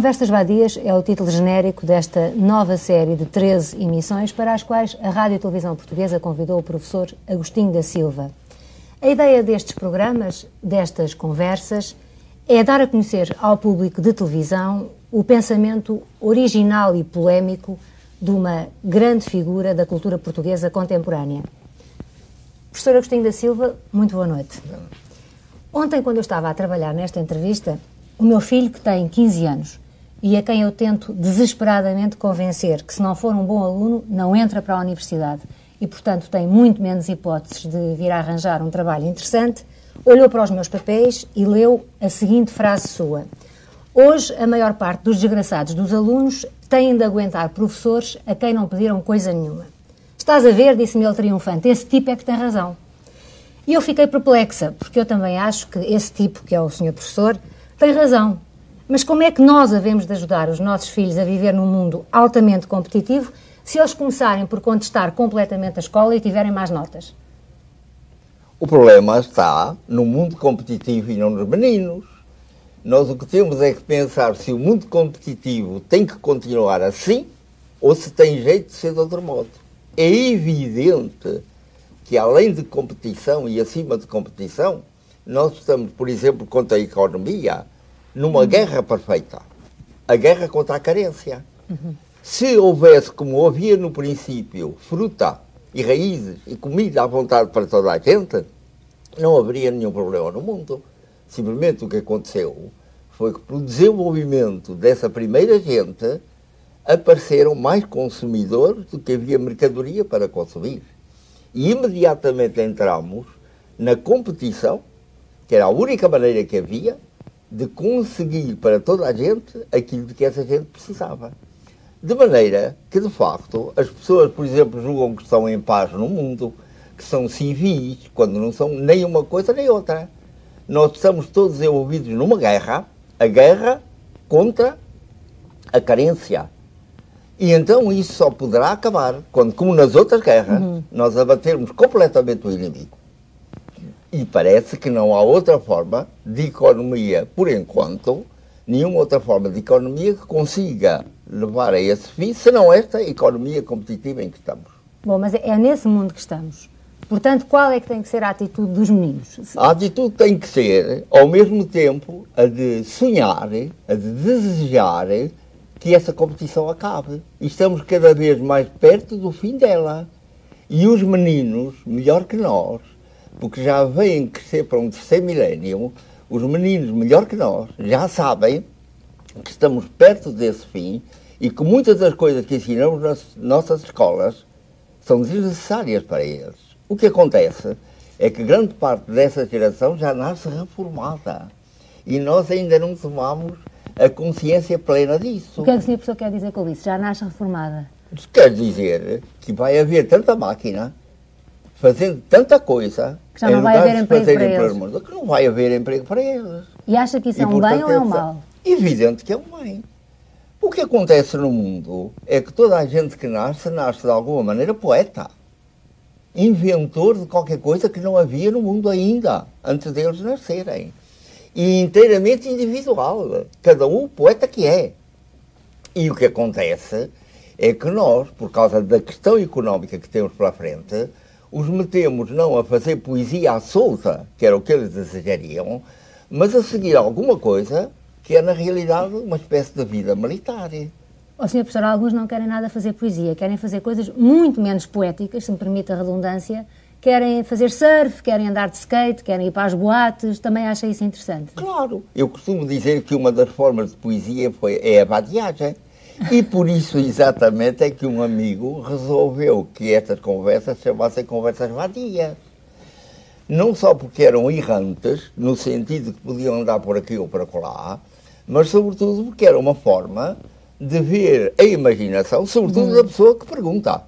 Conversas Vadias é o título genérico desta nova série de 13 emissões para as quais a Rádio e Televisão Portuguesa convidou o professor Agostinho da Silva. A ideia destes programas, destas conversas, é dar a conhecer ao público de televisão o pensamento original e polémico de uma grande figura da cultura portuguesa contemporânea. Professor Agostinho da Silva, muito boa noite. Ontem, quando eu estava a trabalhar nesta entrevista, o meu filho, que tem 15 anos, e a quem eu tento desesperadamente convencer que, se não for um bom aluno, não entra para a universidade e, portanto, tem muito menos hipóteses de vir a arranjar um trabalho interessante, olhou para os meus papéis e leu a seguinte frase sua. Hoje, a maior parte dos desgraçados dos alunos têm de aguentar professores a quem não pediram coisa nenhuma. Estás a ver, disse-me ele triunfante, esse tipo é que tem razão. E eu fiquei perplexa, porque eu também acho que esse tipo, que é o senhor professor, tem razão. Mas como é que nós havemos de ajudar os nossos filhos a viver num mundo altamente competitivo se eles começarem por contestar completamente a escola e tiverem mais notas? O problema está no mundo competitivo e não nos meninos. Nós o que temos é que pensar se o mundo competitivo tem que continuar assim ou se tem jeito de ser de outro modo. É evidente que, além de competição e acima de competição, nós estamos, por exemplo, contra a economia, numa uhum. guerra perfeita. A guerra contra a carência. Uhum. Se houvesse, como havia no princípio, fruta e raízes e comida à vontade para toda a gente, não haveria nenhum problema no mundo. Simplesmente o que aconteceu foi que, pelo desenvolvimento dessa primeira gente, apareceram mais consumidores do que havia mercadoria para consumir. E imediatamente entramos na competição, que era a única maneira que havia de conseguir para toda a gente aquilo de que essa gente precisava. De maneira que, de facto, as pessoas, por exemplo, julgam que estão em paz no mundo, que são civis, quando não são nem uma coisa nem outra. Nós estamos todos envolvidos numa guerra, a guerra contra a carência. E então isso só poderá acabar quando, como nas outras guerras, uhum. nós abatermos completamente o inimigo. E parece que não há outra forma de economia, por enquanto, nenhuma outra forma de economia que consiga levar a esse fim, senão esta economia competitiva em que estamos. Bom, mas é nesse mundo que estamos. Portanto, qual é que tem que ser a atitude dos meninos? A atitude tem que ser, ao mesmo tempo, a de sonhar, a de desejar que essa competição acabe. E estamos cada vez mais perto do fim dela. E os meninos, melhor que nós, porque já vêm crescer para um terceiro milénio, os meninos, melhor que nós, já sabem que estamos perto desse fim e que muitas das coisas que ensinamos nas nossas escolas são desnecessárias para eles. O que acontece é que grande parte dessa geração já nasce reformada e nós ainda não tomamos a consciência plena disso. O que é que o senhor professor quer dizer com isso? Já nasce reformada? Quer dizer que vai haver tanta máquina fazendo tanta coisa que já não vai haver emprego para eles. Mundo, que não vai haver emprego para eles. E acha que isso e, é um bem ou é um mal? Evidente que é um bem. O que acontece no mundo é que toda a gente que nasce, nasce de alguma maneira poeta. Inventor de qualquer coisa que não havia no mundo ainda, antes deles nascerem. E inteiramente individual. Cada um poeta que é. E o que acontece é que nós, por causa da questão económica que temos pela frente, os metemos não a fazer poesia à solta, que era o que eles desejariam, mas a seguir alguma coisa que é, na realidade, uma espécie de vida militar. Ó, oh, Sr. Professor, alguns não querem nada fazer poesia, querem fazer coisas muito menos poéticas, se me permite a redundância, querem fazer surf, querem andar de skate, querem ir para as boates, também acha isso interessante? Claro, eu costumo dizer que uma das formas de poesia foi, é a vadiagem. E por isso, exatamente, é que um amigo resolveu que estas conversas chamassem conversas vadias. Não só porque eram errantes, no sentido que podiam andar por aqui ou por lá, mas sobretudo porque era uma forma de ver a imaginação, sobretudo da pessoa que pergunta.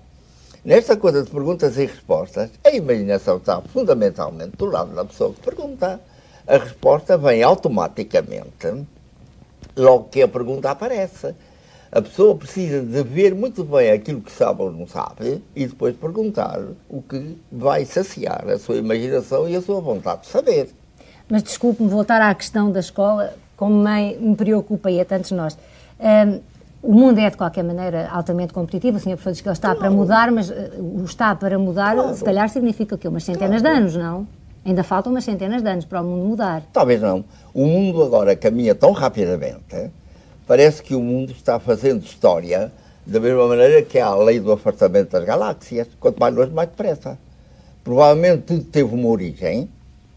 Nesta coisa de perguntas e respostas, a imaginação está fundamentalmente do lado da pessoa que pergunta. A resposta vem automaticamente logo que a pergunta aparece. A pessoa precisa de ver muito bem aquilo que sabe ou não sabe e depois perguntar o que vai saciar a sua imaginação e a sua vontade de saber. Mas desculpe-me voltar à questão da escola. como mãe, me preocupa e a tantos nós. Um, o mundo é, de qualquer maneira, altamente competitivo. O senhor professor diz que ele está para mudar, mas uh, o está para mudar, claro. se calhar, significa o quê? Umas centenas claro. de anos, não? Ainda faltam umas centenas de anos para o mundo mudar. Talvez não. O mundo agora caminha tão rapidamente, parece que o mundo está fazendo história da mesma maneira que há a lei do afastamento das galáxias. Quanto mais longe, mais depressa. Provavelmente tudo teve uma origem,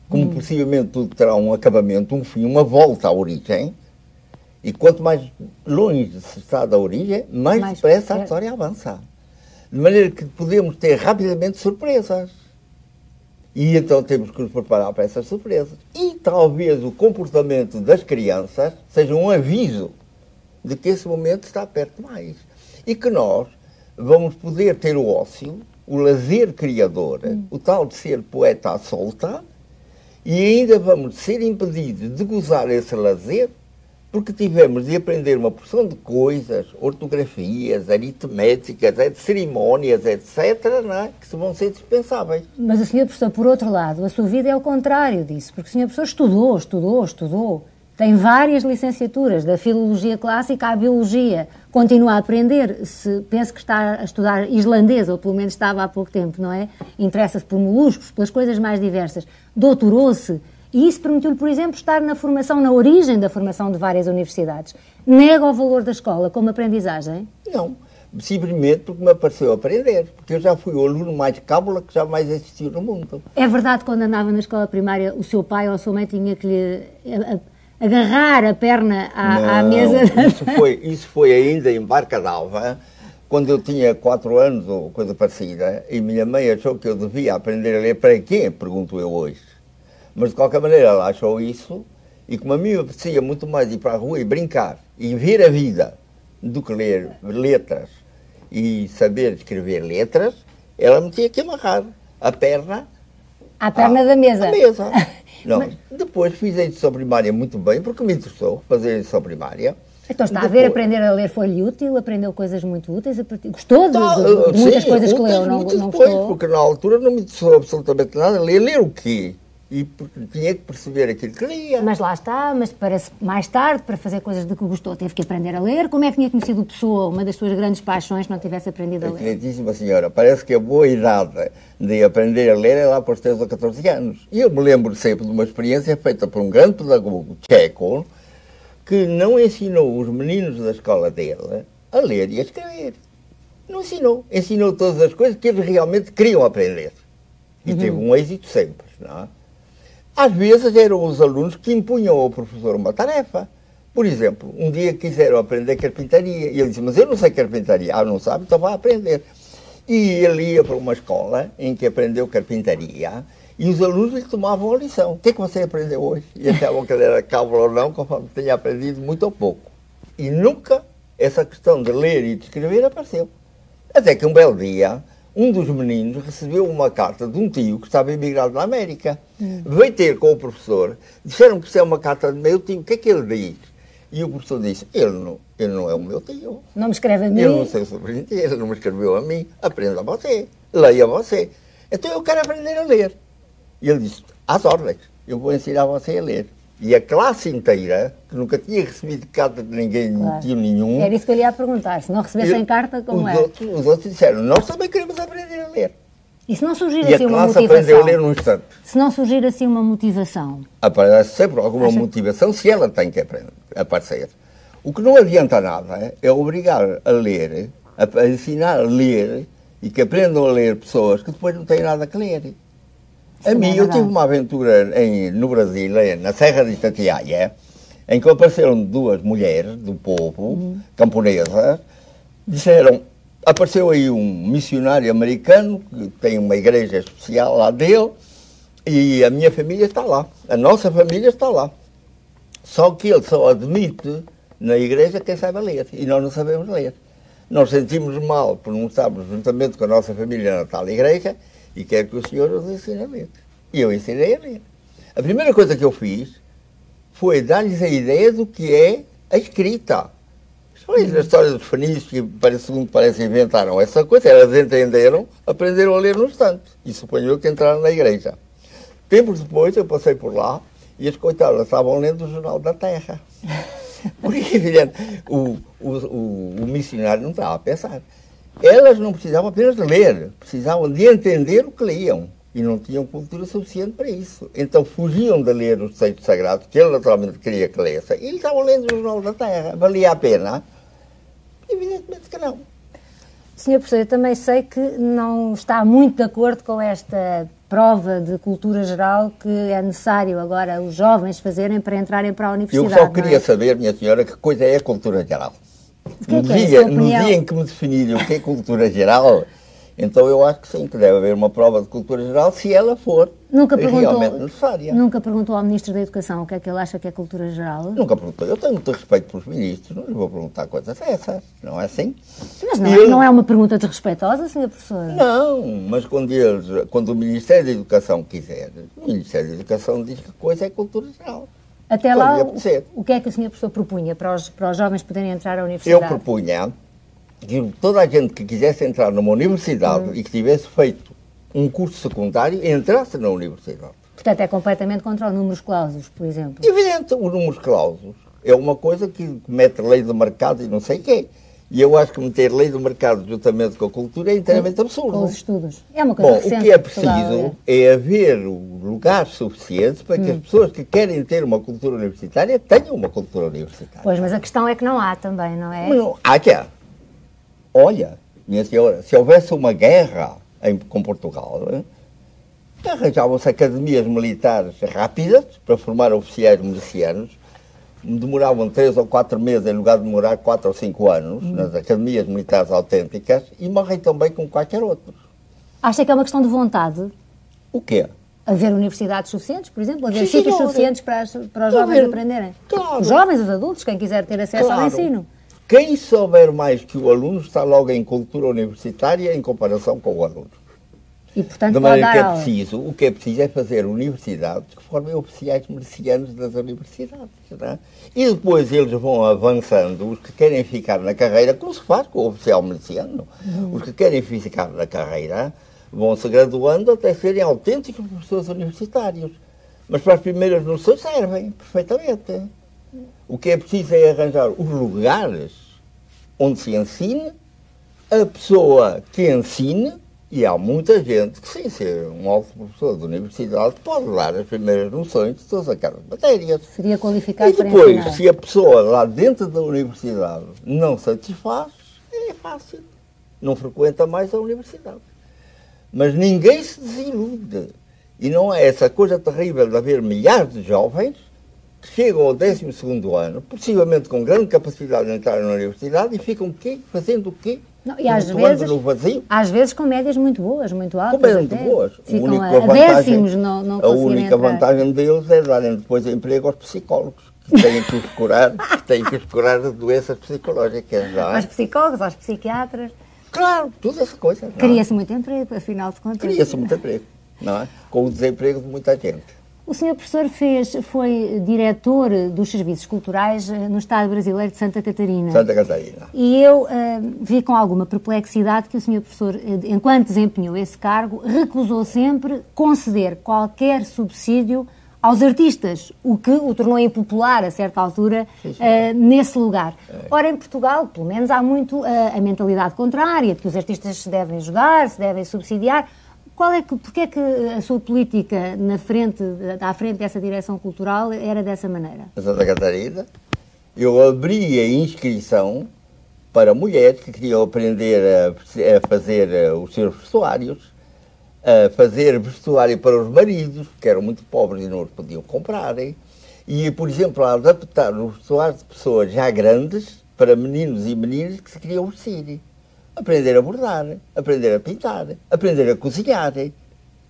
como hum. possivelmente tudo terá um acabamento, um fim, uma volta à origem e quanto mais longe se está da origem, mais, mais depressa a história avança. De maneira que podemos ter rapidamente surpresas. E então temos que nos preparar para essas surpresas. E talvez o comportamento das crianças seja um aviso de que esse momento está perto mais. E que nós vamos poder ter o ócio, o lazer criador, hum. o tal de ser poeta à solta, e ainda vamos ser impedidos de gozar esse lazer porque tivemos de aprender uma porção de coisas, ortografias, aritméticas, de cerimónias, etc., é? que vão ser dispensáveis. Mas o senhor professor, por outro lado, a sua vida é o contrário disso, porque o senhor professor estudou, estudou, estudou, tem várias licenciaturas, da filologia clássica à biologia, continua a aprender, se pensa que está a estudar islandês, ou pelo menos estava há pouco tempo, não é? Interessa-se por moluscos, pelas coisas mais diversas, doutorou-se, e isso permitiu-lhe, por exemplo, estar na formação, na origem da formação de várias universidades. Nega o valor da escola como aprendizagem? Não. Simplesmente porque me apareceu aprender. Porque eu já fui o aluno mais cábula que jamais existiu no mundo. É verdade que quando andava na escola primária o seu pai ou a sua mãe tinha que lhe agarrar a perna à, Não, à mesa? Isso foi, isso foi ainda em Barca d'Alva, quando eu tinha quatro anos ou coisa parecida, e minha mãe achou que eu devia aprender a ler para quê? Pergunto eu hoje. Mas de qualquer maneira ela achou isso e como a mim me apetecia muito mais ir para a rua e brincar e ver a vida do que ler letras e saber escrever letras, ela me tinha que amarrar a perna à perna à, da mesa. mesa. Não, Mas... Depois fiz a edição primária muito bem, porque me interessou fazer a edição primária. Então está depois... a ver, aprender a ler foi-lhe útil, aprendeu coisas muito úteis, gostou de, tá, de, de muitas sim, coisas que leu, não, não depois, gostou? Porque na altura não me interessou absolutamente nada ler. Ler o quê? E tinha que perceber aquilo que lia. Mas lá está, mas parece mais tarde, para fazer coisas de que gostou, teve que aprender a ler. Como é que tinha conhecido Pessoa, uma das suas grandes paixões, não tivesse aprendido a ler? Excelentíssima senhora, parece que a boa idade de aprender a ler é lá para os 13 ou 14 anos. E eu me lembro sempre de uma experiência feita por um grande pedagogo tcheco que não ensinou os meninos da escola dele a ler e a escrever. Não ensinou. Ensinou todas as coisas que eles realmente queriam aprender. E uhum. teve um êxito sempre, não é? Às vezes eram os alunos que impunham ao professor uma tarefa. Por exemplo, um dia quiseram aprender carpintaria e ele disse, mas eu não sei carpintaria. Ah, não sabe? Então vá aprender. E ele ia para uma escola em que aprendeu carpintaria e os alunos lhe tomavam a lição. O que é que você aprendeu hoje? E achavam que ele era cábula ou não, conforme tinha aprendido muito ou pouco. E nunca essa questão de ler e de escrever apareceu. Até que um belo dia um dos meninos recebeu uma carta de um tio que estava emigrado na América. Hum. Veio ter com o professor, disseram que isso é uma carta de meu tio, o que é que ele diz? E o professor disse, ele não, ele não é o meu tio. Não me escreve a mim? Eu não sei sobre ele não me escreveu a mim, aprenda você, leia você. Então eu quero aprender a ler. E ele disse, às ordens, eu vou ensinar você a ler. E a classe inteira, que nunca tinha recebido carta de ninguém, claro. tio nenhum. Era isso que eu ia perguntar. Se não recebessem eu, carta, como os é? Outros, os outros disseram: Nós também queremos aprender a ler. E se não surgir e assim uma motivação? aprendeu a ler num instante. Se não surgir assim uma motivação? Aparece sempre alguma Acha... motivação se ela tem que aprender, aparecer. O que não adianta nada é obrigar a ler, a ensinar a ler e que aprendam a ler pessoas que depois não têm nada que ler. A mim, é eu tive uma aventura em, no Brasil, na Serra de Itatiaia, em que apareceram duas mulheres do povo, uhum. camponesas, disseram, apareceu aí um missionário americano, que tem uma igreja especial lá dele, e a minha família está lá, a nossa família está lá. Só que ele só admite na igreja quem sabe ler, e nós não sabemos ler. Nós sentimos mal por não estarmos juntamente com a nossa família na tal igreja, e quero que o senhor nos ensine a ler. E eu ensinei a ler. A primeira coisa que eu fiz foi dar-lhes a ideia do que é a escrita. Só isso, a história dos fenícios, que parece, segundo parece inventaram essa coisa, elas entenderam, aprenderam a ler no instante. E suponho que entraram na igreja. Tempos depois eu passei por lá e as coitadas estavam lendo o Jornal da Terra. Porque, evidente, o, o, o, o missionário não estava a pensar. Elas não precisavam apenas de ler, precisavam de entender o que liam. E não tinham cultura suficiente para isso. Então fugiam de ler os textos sagrados, que ele naturalmente queria que lesse, e eles estavam lendo os jornal da Terra. Valia a pena? Evidentemente que não. Senhor Professor, eu também sei que não está muito de acordo com esta prova de cultura geral que é necessário agora os jovens fazerem para entrarem para a universidade. Eu só queria é? saber, minha senhora, que coisa é a cultura geral. Que é no, é, dia, no dia em que me definirem o que é cultura geral, então eu acho que sim, que deve haver uma prova de cultura geral se ela for nunca realmente necessária. Nunca perguntou ao Ministro da Educação o que é que ele acha que é cultura geral? Nunca perguntou. Eu tenho muito respeito pelos ministros, não lhe vou perguntar coisas dessas, não é assim? Mas não, é, não é uma pergunta desrespeitosa, Sr. Professor? Não, mas quando, eles, quando o Ministério da Educação quiser, o Ministério da Educação diz que coisa é cultura geral. Até lá, o, o que é que o Sr. Professor propunha para os, para os jovens poderem entrar à universidade? Eu propunha que toda a gente que quisesse entrar numa universidade uhum. e que tivesse feito um curso secundário entrasse na universidade. Portanto, é completamente contra o números clausos, por exemplo. Evidente, o números clausos é uma coisa que mete lei de mercado e não sei o quê. E eu acho que meter lei do mercado juntamente com a cultura é inteiramente absurdo. Com os estudos. É uma coisa Bom, o que é preciso é. é haver lugares suficientes para que hum. as pessoas que querem ter uma cultura universitária tenham uma cultura universitária. Pois, mas a questão é que não há também, não é? Não, há que há. Olha, minha senhora, se houvesse uma guerra em, com Portugal, arranjavam-se academias militares rápidas para formar oficiais milicianos, demoravam três ou quatro meses em lugar de demorar quatro ou cinco anos hum. nas academias militares autênticas e morrem também com qualquer outro. Acha que é uma questão de vontade? O quê? Haver universidades suficientes, por exemplo? Haver Sim, sítios suficientes para, para os jovens aprenderem? Claro. Os jovens, os adultos, quem quiser ter acesso claro. ao ensino. Quem souber mais que o aluno está logo em cultura universitária em comparação com o aluno. E, portanto, de maneira que é preciso, o que é preciso é fazer universidades que formem oficiais milicianos das universidades. É? E depois eles vão avançando, os que querem ficar na carreira, como se faz com o oficial miliciano. Uhum. Os que querem ficar na carreira vão se graduando até serem autênticos professores universitários. Mas para as primeiras noções servem perfeitamente. O que é preciso é arranjar os lugares onde se ensine, a pessoa que ensine, e há muita gente que, sem ser um alto professor de universidade, pode dar as primeiras noções de todas aquelas matérias. Seria qualificado E depois, se a pessoa lá dentro da universidade não satisfaz, é fácil. Não frequenta mais a universidade. Mas ninguém se desilude. E não é essa coisa terrível de haver milhares de jovens chegam ao 12 ano, possivelmente com grande capacidade de entrar na universidade, e ficam o quê? Fazendo o quê? Não, e às vezes, no vazio. às vezes com médias muito boas, muito altas. Com médias muito boas. Ficam a, a décimos não, não A única entrar. vantagem deles é darem depois emprego aos psicólogos, que têm que os curar, que têm que os curar de doenças psicológicas. Não é? Aos psicólogos, aos psiquiatras. Claro, todas essas coisas. Cria-se muito emprego, afinal de contas. Cria-se muito emprego, não é? Com o desemprego de muita gente. O senhor professor fez, foi diretor dos serviços culturais eh, no Estado brasileiro de Santa Catarina. Santa Catarina. E eu uh, vi com alguma perplexidade que o senhor professor, eh, enquanto desempenhou esse cargo, recusou sempre conceder qualquer subsídio aos artistas, o que o tornou impopular a certa altura sim, sim. Uh, nesse lugar. É. Ora, em Portugal, pelo menos, há muito uh, a mentalidade contrária, de que os artistas se devem ajudar, se devem subsidiar. Qual é que, porque é que a sua política na frente, à frente dessa direção cultural era dessa maneira? Santa Catarina, eu abri a inscrição para mulheres que queriam aprender a, a fazer eh, os seus vestuários, a fazer vestuário para os maridos, que eram muito pobres e não os podiam comprar, e, por exemplo, a adaptar os vestuários de pessoas já grandes para meninos e meninas que se queriam vestir aprender a bordar, aprender a pintar, aprender a cozinhar.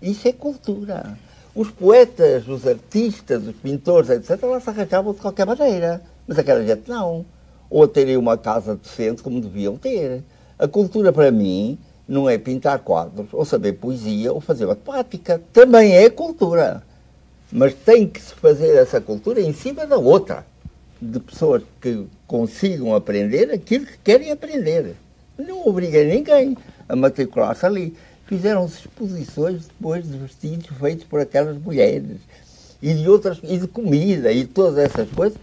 Isso é cultura. Os poetas, os artistas, os pintores, etc., lá se arranjavam de qualquer maneira. Mas aquela gente não. Ou terem uma casa decente como deviam ter. A cultura, para mim, não é pintar quadros, ou saber poesia, ou fazer matemática. Também é cultura. Mas tem que se fazer essa cultura em cima da outra. De pessoas que consigam aprender aquilo que querem aprender. Não obriguei ninguém a matricular-se ali. Fizeram-se exposições depois de vestidos feitos por aquelas mulheres. E de outras, e de comida, e todas essas coisas.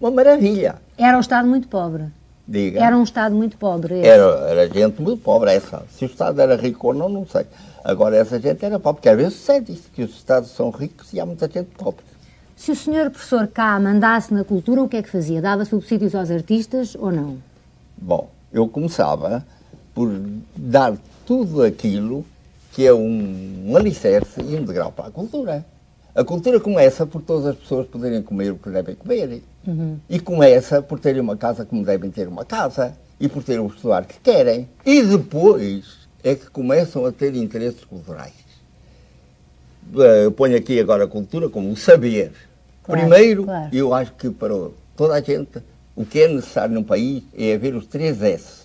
uma maravilha. Era um Estado muito pobre. Diga. Era um Estado muito pobre. Era, era gente muito pobre, essa. Se o Estado era rico ou não, não sei. Agora, essa gente era pobre, porque às vezes sucede isso, que os Estados são ricos e há muita gente pobre. Se o senhor professor cá mandasse na cultura, o que é que fazia? Dava subsídios aos artistas ou não? Bom, eu começava por dar tudo aquilo que é um, um alicerce e um degrau para a cultura. A cultura começa por todas as pessoas poderem comer o que devem comer. Uhum. E começa por terem uma casa como devem ter uma casa. E por terem o vestuário que querem. E depois é que começam a ter interesses culturais. Eh, eu ponho aqui agora a cultura como o saber. Claro, Primeiro, claro. eu acho que para toda a gente, o que é necessário num país é haver os três S.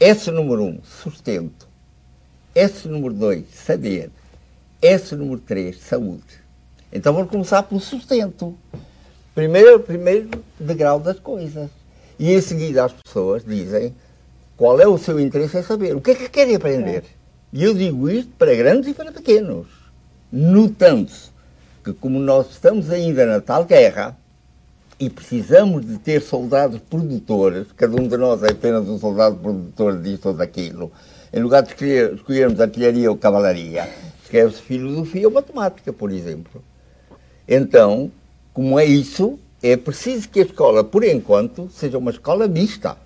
S número um, sustento. S número dois, saber. S número três, saúde. Então vamos começar pelo sustento. Primeiro, primeiro degrau das coisas. E em seguida as pessoas dizem qual é o seu interesse em saber. O que é que querem aprender? E eu digo isto para grandes e para pequenos. Notando-se que como nós estamos ainda na tal guerra e precisamos de ter soldados produtores, cada um de nós é apenas um soldado produtor disto ou daquilo, em lugar de escolhermos artilharia ou cavalaria, escreve-se filosofia ou matemática, por exemplo. Então, como é isso, é preciso que a escola, por enquanto, seja uma escola mista.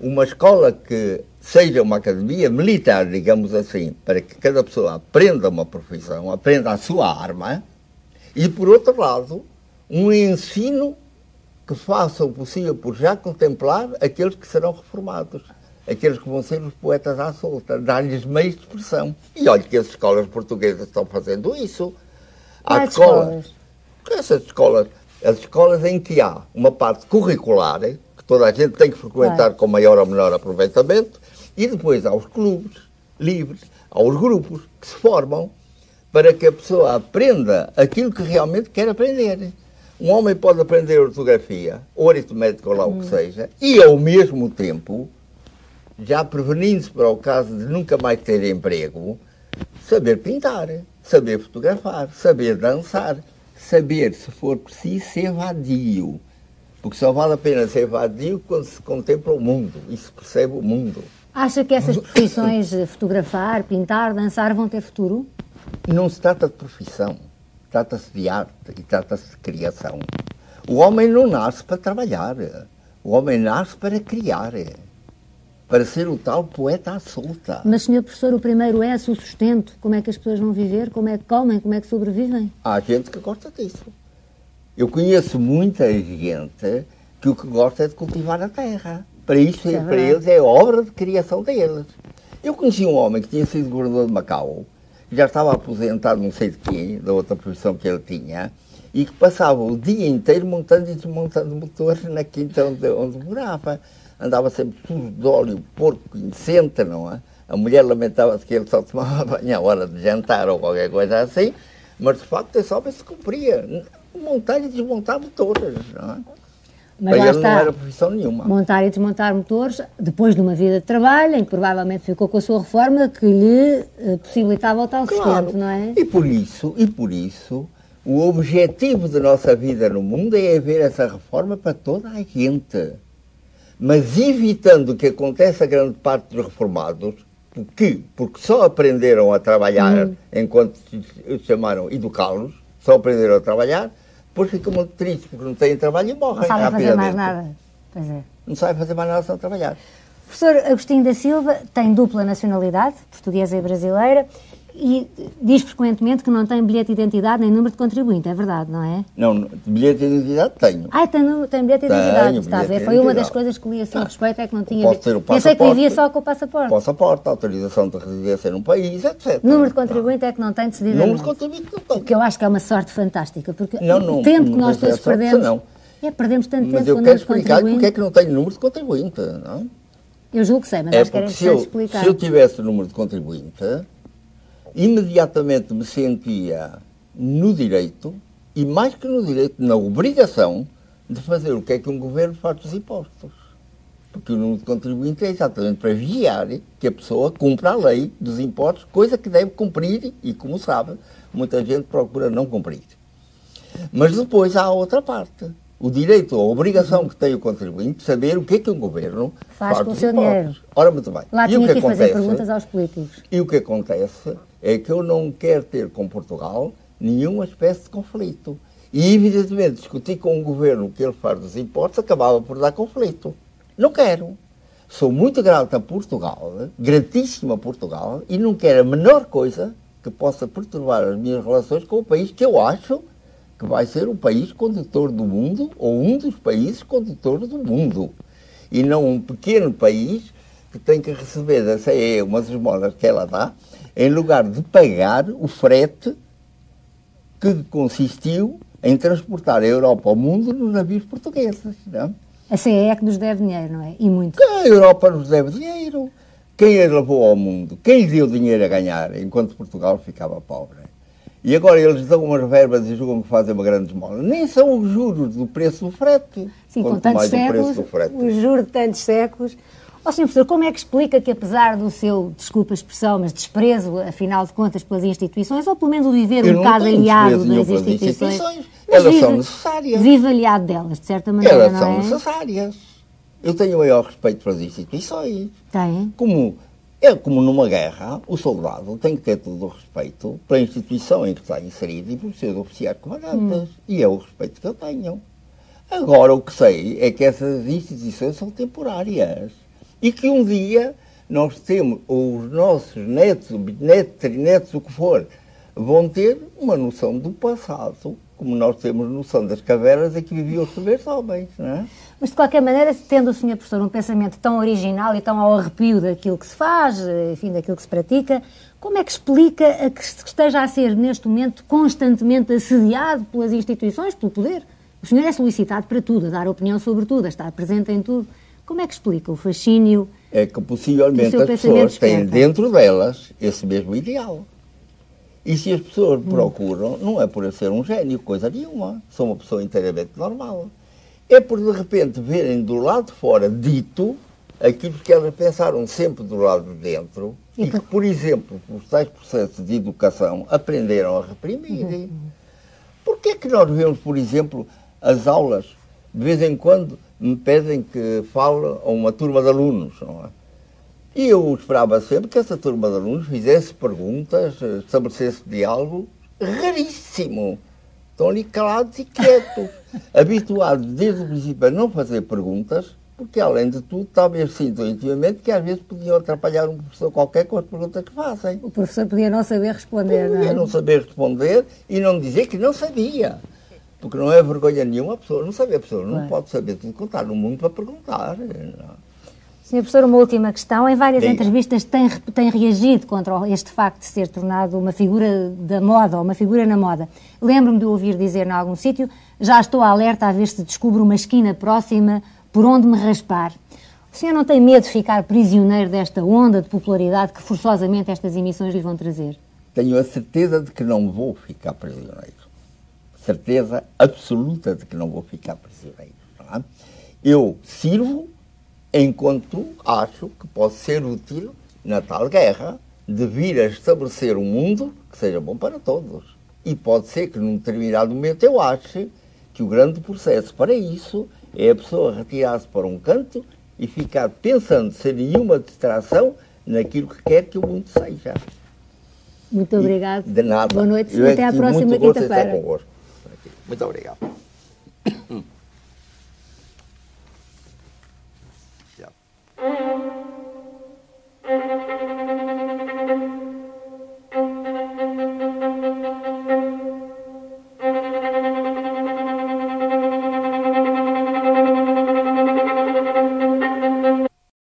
Uma escola que seja uma academia militar, digamos assim, para que cada pessoa aprenda uma profissão, aprenda a sua arma, e, por outro lado, um ensino que faça o possível por já contemplar aqueles que serão reformados, aqueles que vão ser os poetas à solta, dar-lhes meios de expressão. E olha que as escolas portuguesas estão fazendo isso. Há escolas. Essas escolas, as escolas em que há uma parte curricular, que toda a gente tem que frequentar com maior ou menor aproveitamento, e depois há os clubes livres, há os grupos que se formam para que a pessoa aprenda aquilo que realmente quer aprender. Um homem pode aprender ortografia, ou aritmética, ou lá o que hum. seja, e ao mesmo tempo, já prevenindo-se para o caso de nunca mais ter emprego, saber pintar, saber fotografar, saber dançar, saber, se for preciso, ser vadio. Porque só vale a pena ser vadio quando se contempla o mundo e se percebe o mundo. Acha que essas profissões, fotografar, pintar, dançar, vão ter futuro? Não se trata de profissão, trata-se de arte e trata-se de criação. O homem não nasce para trabalhar, o homem nasce para criar, para ser o tal poeta à solta. Mas, senhor professor, o primeiro é o sustento. Como é que as pessoas vão viver? Como é que comem? Como é que sobrevivem? Há gente que gosta disso. Eu conheço muita gente que o que gosta é de cultivar a terra. Para isso, é para eles, é obra de criação deles. Eu conheci um homem que tinha sido governador de Macau, já estava aposentado, não sei de quem, da outra profissão que ele tinha, e que passava o dia inteiro montando e desmontando motores na quinta onde, onde morava. Andava sempre sujo de óleo, porco, incenta, não é? A mulher lamentava-se que ele só tomava banho à hora de jantar ou qualquer coisa assim, mas de facto esse homem se cumpria. Montar e desmontar motores, não é? Mas Para ele está, não era profissão nenhuma. Montar e desmontar motores, depois de uma vida de trabalho, em que provavelmente ficou com a sua reforma, que lhe eh, possibilitava o tal claro. sustento, não é? E por isso, e por isso, o objetivo da nossa vida no mundo é haver essa reforma para toda a gente. Mas evitando que aconteça a grande parte dos reformados, porque, porque só aprenderam a trabalhar hum. enquanto chamaram educá-los, só aprenderam a trabalhar, depois ficam muito tristes porque não têm trabalho e morrem. Não sabem fazer mais nada. Pois é. Não sabem fazer mais nada sem trabalhar. Professor Agostinho da Silva tem dupla nacionalidade, portuguesa e brasileira, e diz frequentemente que não tem bilhete de identidade nem número de contribuinte, é verdade, não é? Não, bilhete de identidade tenho. Ah, tem, tem bilhete de identidade, está a ver? Foi uma das coisas que li a seu ah, respeito, é que não tinha... Posso ter o passaporte. Pensei que vivia só com o passaporte. Passaporte, autorização de residência num país, etc. Número de contribuinte é que não tem decidido. Número de contribuinte não tem. O que eu acho que é uma sorte fantástica, porque não, não, o tempo que nós todos perdemos... Não. É, perdemos tanto mas tempo com número de contribuinte. Mas eu quero explicar porque é que não tenho número de contribuinte, não Eu julgo que sei, mas é acho que era interessante explicar. Se eu tivesse o número de contribuinte imediatamente me sentia no direito, e mais que no direito, na obrigação de fazer o que é que um governo faz dos impostos. Porque o número de contribuinte é exatamente para vigiar que a pessoa cumpra a lei dos impostos, coisa que deve cumprir e, como sabe, muita gente procura não cumprir. Mas depois há a outra parte, o direito, a obrigação que tem o contribuinte de saber o que é que o governo faz, faz com o seu dinheiro. Ora, muito bem. Lá e tinha o que, que acontece, fazer perguntas aos políticos. E o que acontece é que eu não quero ter com Portugal nenhuma espécie de conflito. E, evidentemente, discutir com o governo o que ele faz dos impostos acabava por dar conflito. Não quero. Sou muito grato a Portugal, gratíssimo a Portugal, e não quero a menor coisa que possa perturbar as minhas relações com o país que eu acho que vai ser o país condutor do mundo, ou um dos países condutores do mundo. E não um pequeno país que tem que receber da CE umas esmolas que ela dá, em lugar de pagar o frete que consistiu em transportar a Europa ao mundo nos navios portugueses. Não? A CE é que nos deve dinheiro, não é? E muito. A Europa nos deve dinheiro. Quem a levou ao mundo? Quem lhe deu dinheiro a ganhar enquanto Portugal ficava pobre? E agora eles dão umas verbas e julgam que fazem uma grande esmola. Nem são os juros do preço do frete. Sim, com tantos séculos, os juros de tantos séculos. Ó, oh, Sr. Professor, como é que explica que, apesar do seu, desculpa a expressão, mas desprezo, afinal de contas, pelas instituições, ou pelo menos o viver um bocado aliado das instituições, instituições elas vive, são necessárias. Vive aliado delas, de certa maneira, Elas são é? necessárias. Eu tenho o maior respeito pelas instituições. Tem? Como, é como numa guerra, o soldado tem que ter todo o respeito pela instituição em que está inserido e pelos seus oficiais comandantes. Hum. E é o respeito que eu tenho. Agora, o que sei é que essas instituições são temporárias e que um dia nós temos, os nossos netos, bisnetos, trinetos, o que for, vão ter uma noção do passado, como nós temos noção das cavernas em que viviam os primeiros homens, não é? Mas, de qualquer maneira, tendo o Sr. Professor um pensamento tão original e tão ao arrepio daquilo que se faz, enfim, daquilo que se pratica, como é que explica a que esteja a ser, neste momento, constantemente assediado pelas instituições, pelo poder? O senhor é solicitado para tudo, a dar opinião sobre tudo, a estar presente em tudo. Como é que explica o fascínio? É que possivelmente as pessoas têm dentro delas esse mesmo ideal. E se as pessoas hum. procuram, não é por ser um gênio, coisa nenhuma. Sou uma pessoa inteiramente normal. É por de repente verem do lado de fora dito aquilo que elas pensaram sempre do lado de dentro e, e que, por exemplo, os tais processos de educação aprenderam a reprimir. Uhum. Porquê é que nós vemos, por exemplo, as aulas, de vez em quando, me pedem que fale a uma turma de alunos, não é? E eu esperava sempre que essa turma de alunos fizesse perguntas, estabelecesse diálogo, raríssimo. Estão ali calados e quietos, habituados desde o princípio a não fazer perguntas, porque além de tudo, talvez sintam intimamente que às vezes podiam atrapalhar um professor qualquer com as perguntas que fazem. O professor podia não saber responder, podia não é? não saber responder e não dizer que não sabia. Porque não é vergonha nenhuma a pessoa não saber. A pessoa não pode saber tudo contar no mundo para perguntar. Não. Sr. Professor, uma última questão. Em várias Diga. entrevistas tem, tem reagido contra este facto de ser tornado uma figura da moda, ou uma figura na moda. Lembro-me de ouvir dizer em algum sítio, já estou alerta a ver se descubro uma esquina próxima por onde me raspar. O senhor não tem medo de ficar prisioneiro desta onda de popularidade que forçosamente estas emissões lhe vão trazer? Tenho a certeza de que não vou ficar prisioneiro certeza absoluta de que não vou ficar prisioneiro. É? Eu sirvo enquanto acho que posso ser útil na tal guerra de vir a estabelecer um mundo que seja bom para todos. E pode ser que num determinado momento eu ache que o grande processo para isso é a pessoa retirar-se para um canto e ficar pensando sem nenhuma distração naquilo que quer que o mundo seja. Muito obrigado. De nada. Boa noite e até à próxima quinta-feira. ไม่ต้องเลยครับครับ